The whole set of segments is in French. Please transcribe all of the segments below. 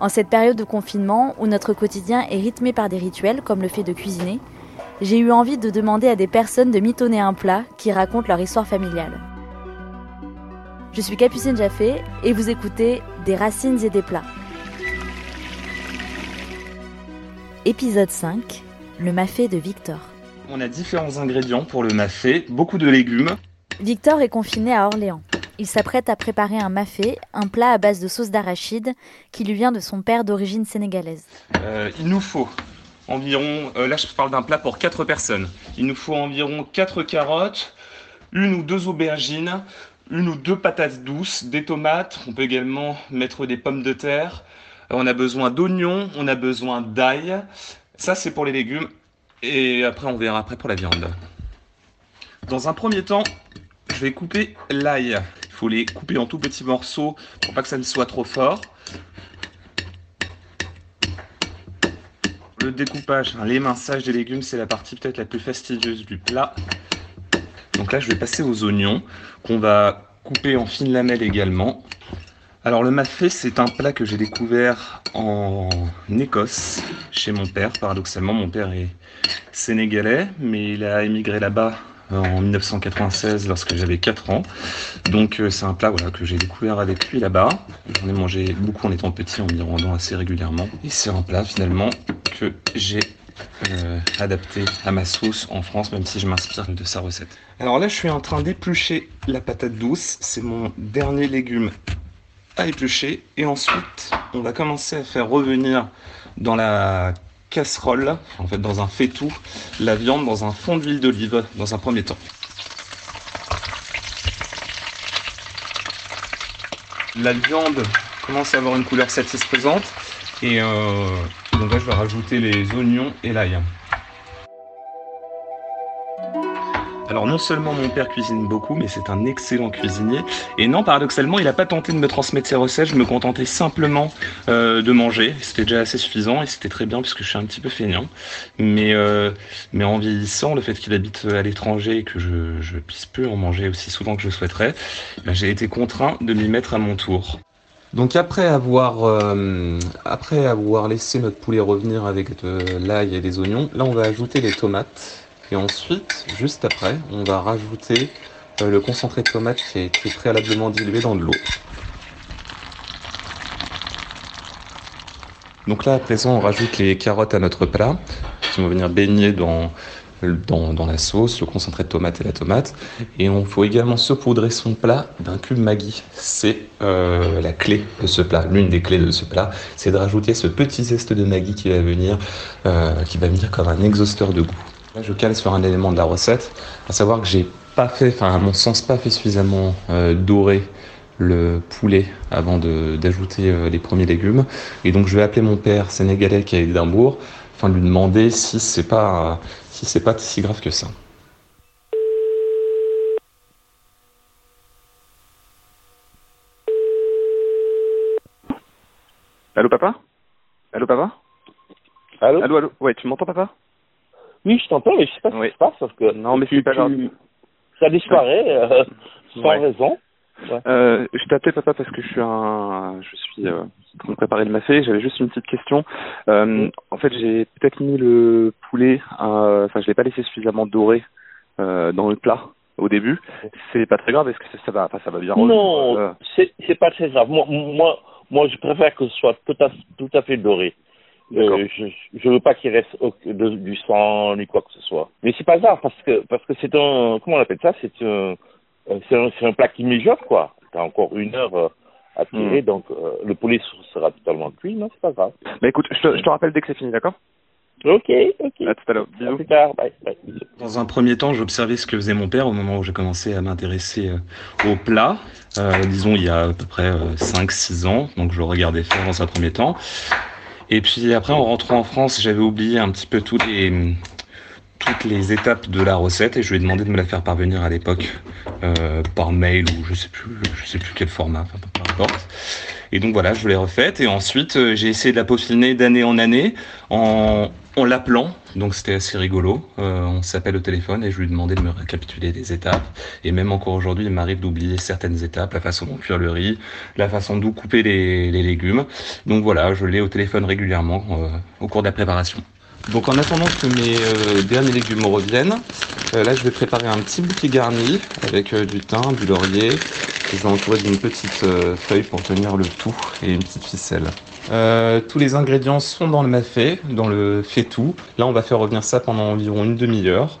En cette période de confinement où notre quotidien est rythmé par des rituels comme le fait de cuisiner, j'ai eu envie de demander à des personnes de mitonner un plat qui raconte leur histoire familiale. Je suis Capucine Jaffé et vous écoutez Des racines et des plats. Épisode 5 Le mafé de Victor. On a différents ingrédients pour le mafé, beaucoup de légumes. Victor est confiné à Orléans. Il s'apprête à préparer un mafé, un plat à base de sauce d'arachide qui lui vient de son père d'origine sénégalaise. Euh, il nous faut environ, euh, là je parle d'un plat pour 4 personnes, il nous faut environ 4 carottes, une ou deux aubergines, une ou deux patates douces, des tomates, on peut également mettre des pommes de terre, euh, on a besoin d'oignons, on a besoin d'ail, ça c'est pour les légumes, et après on verra après pour la viande. Dans un premier temps, je vais couper l'ail. Faut les couper en tout petits morceaux pour pas que ça ne soit trop fort. Le découpage, hein, l'éminçage des légumes, c'est la partie peut-être la plus fastidieuse du plat. Donc là, je vais passer aux oignons qu'on va couper en fines lamelles également. Alors le mafé, c'est un plat que j'ai découvert en Écosse, chez mon père. Paradoxalement, mon père est sénégalais, mais il a émigré là-bas en 1996 lorsque j'avais 4 ans. Donc euh, c'est un plat voilà, que j'ai découvert avec lui là-bas. J'en ai mangé beaucoup en étant petit, en m'y rendant assez régulièrement. Et c'est un plat finalement que j'ai euh, adapté à ma sauce en France, même si je m'inspire de sa recette. Alors là, je suis en train d'éplucher la patate douce. C'est mon dernier légume à éplucher. Et ensuite, on va commencer à faire revenir dans la casserole, en fait dans un faitout, la viande dans un fond d'huile d'olive dans un premier temps. La viande commence à avoir une couleur satisfaisante et euh, donc là je vais rajouter les oignons et l'ail. Alors non seulement mon père cuisine beaucoup, mais c'est un excellent cuisinier. Et non, paradoxalement, il n'a pas tenté de me transmettre ses recettes. Je me contentais simplement euh, de manger. C'était déjà assez suffisant et c'était très bien puisque je suis un petit peu feignant. Mais, euh, en vieillissant, le fait qu'il habite à l'étranger et que je, puisse plus en manger aussi souvent que je souhaiterais, ben, j'ai été contraint de m'y mettre à mon tour. Donc après avoir, euh, après avoir laissé notre poulet revenir avec de l'ail et des oignons, là on va ajouter les tomates. Et ensuite, juste après, on va rajouter euh, le concentré de tomate qui a été préalablement dilué dans de l'eau. Donc là, à présent, on rajoute les carottes à notre plat, qui vont venir baigner dans, la sauce, le concentré de tomate et la tomate. Et on faut également saupoudrer son plat d'un cube Maggi. C'est euh, la clé de ce plat, l'une des clés de ce plat, c'est de rajouter ce petit zeste de Maggi qui va venir, euh, qui va venir comme un exhausteur de goût. Là, je cale sur un élément de la recette, à savoir que j'ai pas fait, enfin à mon sens, pas fait suffisamment euh, dorer le poulet avant d'ajouter euh, les premiers légumes. Et donc je vais appeler mon père sénégalais qui est à Édimbourg, afin de lui demander si c'est pas si c'est pas si grave que ça. Allô papa? Allô papa? Allô? Allô allô? Ouais, tu m'entends papa? Oui, je t'entends, mais je sais pas Oui. ce qui se passe parce que Non, mais tu- c'est pas tu-. Ça disparaît euh, sans Ouais. raison. Euh, je t'appelais papa parce que je suis un, je suis euh, en train de préparer le mafé. J'avais juste une petite question. Euh. En fait, j'ai peut-être mis le poulet, euh, enfin, je l'ai pas laissé suffisamment doré dans le plat au début. C'est pas très grave. Est-ce que ça, ça va, enfin, ça va bien Non, c'est c'est pas très grave. Moi, moi, moi, je préfère que ce soit tout à, tout à fait doré. Euh, je, je veux pas qu'il reste au- de- du sang ni quoi que ce soit. Mais c'est pas grave parce que parce que c'est un comment on appelle ça? C'est un euh, c'est un, c'est un plat qui mijote quoi. T'as encore une heure euh, à tirer, Mm. donc euh, le poulet sera totalement cuit. Non, c'est pas grave. Bah écoute, je te, je te rappelle dès que c'est fini, d'accord? Ok, ok. À tout à l'heure. À plus tard. Bye. Bye. Dans un premier temps, j'observais ce que faisait mon père au moment où j'ai commencé à m'intéresser euh, au plat. Euh, disons il y a à peu près 5-6 ans, donc je le regardais faire dans un premier temps. Et puis après, en rentrant en France, j'avais oublié un petit peu toutes les, étapes de la recette et je lui ai demandé de me la faire parvenir à l'époque euh, par mail ou je sais plus, je sais plus quel format, enfin, peu importe. Et donc voilà, je l'ai refaite et ensuite euh, j'ai essayé de la peaufiner d'année en année en, en l'appelant. Donc c'était assez rigolo. Euh, on s'appelle au téléphone et je lui ai demandé de me récapituler des étapes. Et même encore aujourd'hui, il m'arrive d'oublier certaines étapes, la façon dont cuire le riz, la façon d'où couper les, les légumes. Donc voilà, je l'ai au téléphone régulièrement euh, au cours de la préparation. Donc en attendant que mes euh, derniers légumes reviennent, euh, là je vais préparer un petit bouquet garni avec euh, du thym, du laurier. Je vais entourer d'une petite euh, feuille pour tenir le tout et une petite ficelle. Euh, tous les ingrédients sont dans le mafé, dans le fait tout. Là, on va faire revenir ça pendant environ une demi-heure.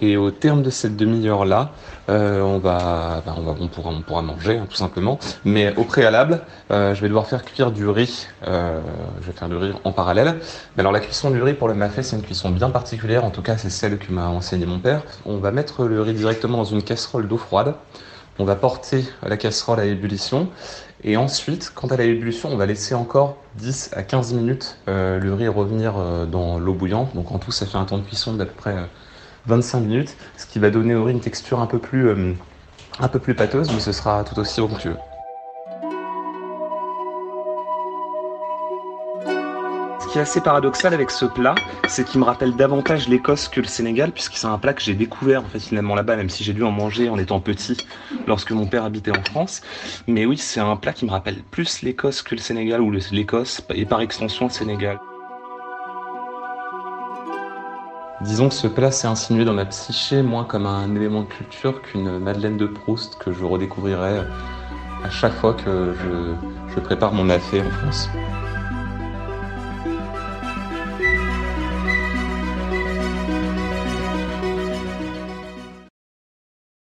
Et au terme de cette demi-heure là, euh, on va, ben, on va, on pourra, on pourra manger hein, tout simplement. Mais au préalable, euh, je vais devoir faire cuire du riz. Euh, je vais faire du riz en parallèle. Mais alors la cuisson du riz pour le mafé, c'est une cuisson bien particulière. En tout cas, c'est celle que m'a enseigné mon père. On va mettre le riz directement dans une casserole d'eau froide. On va porter la casserole à ébullition et ensuite, quand elle à ébullition, on va laisser encore 10 à 15 minutes euh, le riz revenir euh, dans l'eau bouillante. Donc en tout, ça fait un temps de cuisson d'à peu près euh, 25 minutes, ce qui va donner au riz une texture un peu plus, euh, un peu plus pâteuse, mais ce sera tout aussi onctueux. Qui est assez paradoxal avec ce plat, c'est qu'il me rappelle davantage l'Écosse que le Sénégal, puisque c'est un plat que j'ai découvert finalement là-bas, même si j'ai dû en manger en étant petit lorsque mon père habitait en France. Mais oui, c'est un plat qui me rappelle plus l'Écosse que le Sénégal, ou l'Écosse et par extension le Sénégal. Disons que ce plat s'est insinué dans ma psyché moins comme un élément de culture qu'une Madeleine de Proust que je redécouvrirai à chaque fois que je, je prépare mon affaire en France.